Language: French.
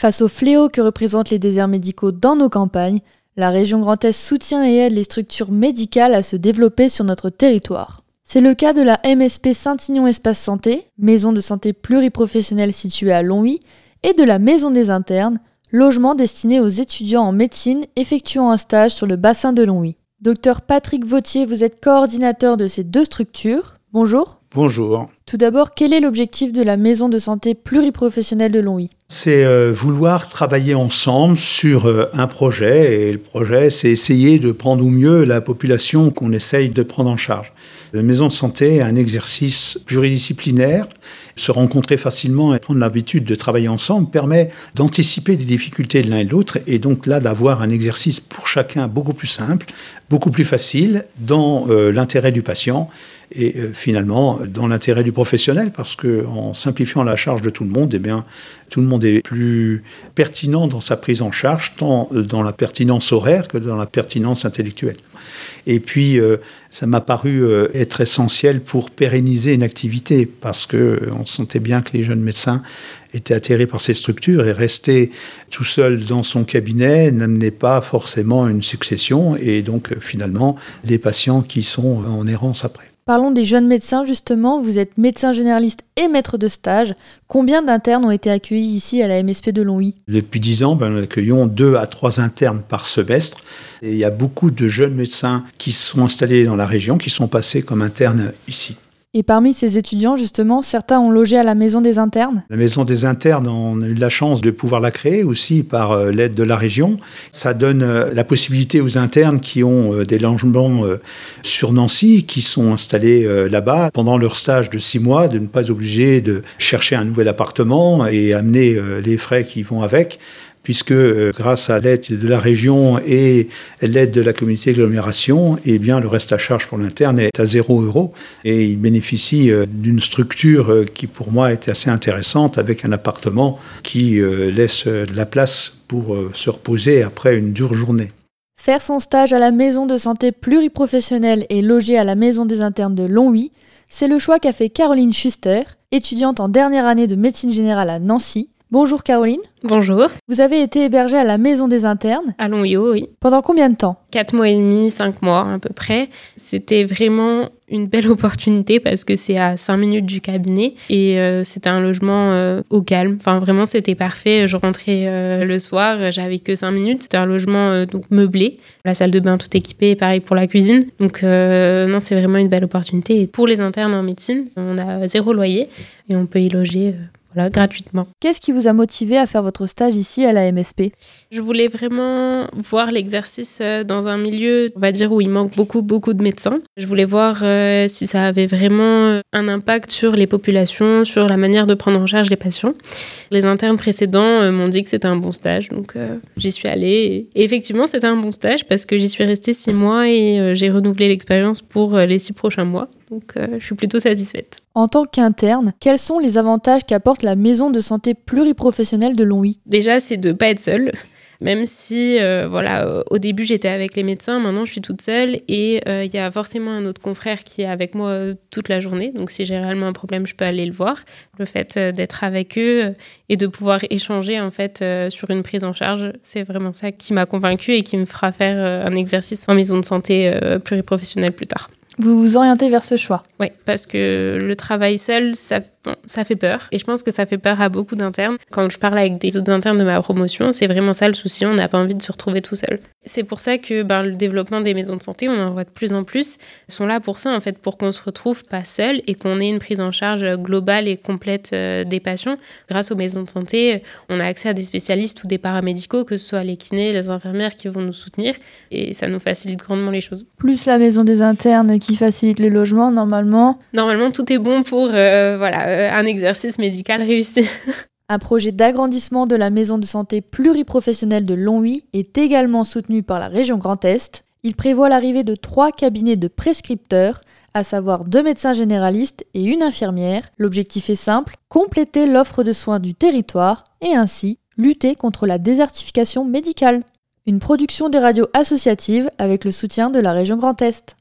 Face au fléau que représentent les déserts médicaux dans nos campagnes, la région Grand Est soutient et aide les structures médicales à se développer sur notre territoire. C'est le cas de la MSP Saint-Ignon Espace Santé, maison de santé pluriprofessionnelle située à Longwy, et de la Maison des Internes, logement destiné aux étudiants en médecine effectuant un stage sur le bassin de Longwy. Docteur Patrick Vautier, vous êtes coordinateur de ces deux structures. Bonjour. Bonjour. Tout d'abord, quel est l'objectif de la maison de santé pluriprofessionnelle de Longwy? C'est euh, vouloir travailler ensemble sur euh, un projet et le projet, c'est essayer de prendre au mieux la population qu'on essaye de prendre en charge. La maison de santé est un exercice pluridisciplinaire. Se rencontrer facilement et prendre l'habitude de travailler ensemble permet d'anticiper des difficultés de l'un et de l'autre et donc là d'avoir un exercice pour chacun beaucoup plus simple, beaucoup plus facile dans euh, l'intérêt du patient et finalement dans l'intérêt du professionnel parce que en simplifiant la charge de tout le monde, eh bien tout le monde est plus pertinent dans sa prise en charge, tant euh, dans la pertinence horaire que dans la pertinence intellectuelle. Et puis, euh, ça m'a paru être essentiel pour pérenniser une activité, parce que on sentait bien que les jeunes médecins étaient atterrés par ces structures et rester tout seul dans son cabinet n'amenait pas forcément une succession, et donc finalement, des patients qui sont en errance après. Parlons des jeunes médecins justement. Vous êtes médecin généraliste et maître de stage. Combien d'internes ont été accueillis ici à la MSP de Longwy? Depuis dix ans, ben, nous accueillons deux à trois internes par semestre. Et il y a beaucoup de jeunes médecins qui sont installés dans la région, qui sont passés comme internes ici. Et parmi ces étudiants, justement, certains ont logé à la maison des internes La maison des internes, on a eu la chance de pouvoir la créer aussi par euh, l'aide de la région. Ça donne euh, la possibilité aux internes qui ont euh, des logements sur Nancy, qui sont installés là-bas pendant leur stage de six mois, de ne pas obligés de chercher un nouvel appartement et amener les frais qui vont avec puisque euh, grâce à l'aide de la région et l'aide de la communauté d'agglomération, eh le reste à charge pour l'interne est à 0 euros et il bénéficie euh, d'une structure euh, qui pour moi était assez intéressante avec un appartement qui laisse de la place pour se reposer après une dure journée. Faire son stage à la maison de santé pluriprofessionnelle et loger à la maison des internes de Longwy, c'est le choix qu'a fait Caroline Schuster, étudiante en dernière année de médecine générale à Nancy, Bonjour Caroline. Bonjour. Vous avez été hébergée à la maison des internes À Longyo, oui. Pendant combien de temps? Quatre mois et demi, cinq mois à peu près. C'était vraiment une belle opportunité parce que c'est à cinq minutes du cabinet et euh, c'était un logement euh, au calme. Enfin, vraiment, c'était parfait. Je rentrais euh, le soir, j'avais que cinq minutes. C'était un logement donc meublé, la salle de bain tout équipée, pareil pour la cuisine. Donc, non, c'est vraiment une belle opportunité. Et pour les internes en médecine, on a zéro loyer et on peut y loger voilà, gratuitement. Qu'est-ce qui vous a motivé à faire votre stage ici à la MSP Je voulais vraiment voir l'exercice euh, dans un milieu, on va dire, où il manque beaucoup, beaucoup de médecins. Je voulais voir euh, si ça avait vraiment euh, un impact sur les populations, sur la manière de prendre en charge les patients. Les internes précédents m'ont dit que c'était un bon stage, donc j'y suis allée. Et effectivement, c'était un bon stage parce que j'y suis restée six mois et j'ai renouvelé l'expérience pour les six prochains mois. Donc euh, je suis plutôt satisfaite. En tant qu'interne, quels sont les avantages qu'apporte la maison de santé pluriprofessionnelle de Longwy? Déjà, c'est de ne pas être seule. Même si, euh, voilà, au début j'étais avec les médecins, maintenant je suis toute seule et euh, il y a forcément un autre confrère qui est avec moi toute la journée. Donc si j'ai réellement un problème, je peux aller le voir. Le fait d'être avec eux et de pouvoir échanger en fait sur une prise en charge, c'est vraiment ça qui m'a convaincue et qui me fera faire un exercice en maison de santé pluriprofessionnelle plus tard. Vous vous orientez vers ce choix. Oui, parce que le travail seul, ça, ça fait peur. Et je pense que ça fait peur à beaucoup d'internes. Quand je parle avec des autres internes de ma promotion, c'est vraiment ça le souci. On n'a pas envie de se retrouver tout seul. C'est pour ça que ben, le développement des maisons de santé, on en voit de plus en plus, sont là pour ça, en fait, pour qu'on se retrouve pas seul et qu'on ait une prise en charge globale et complète euh, des patients. Grâce aux maisons de santé, on a accès à des spécialistes ou des paramédicaux, que ce soit les kinés, les infirmières qui vont nous soutenir. Et ça nous facilite grandement les choses. Plus la maison des internes qui facilite les logements, normalement. Normalement, tout est bon pour euh, voilà, un exercice médical réussi. Un projet d'agrandissement de la maison de santé pluriprofessionnelle de Longwy est également soutenu par la région Grand Est. Il prévoit l'arrivée de trois cabinets de prescripteurs, à savoir deux médecins généralistes et une infirmière. L'objectif est simple, compléter l'offre de soins du territoire et ainsi lutter contre la désertification médicale. Une production des radios associatives avec le soutien de la région Grand Est.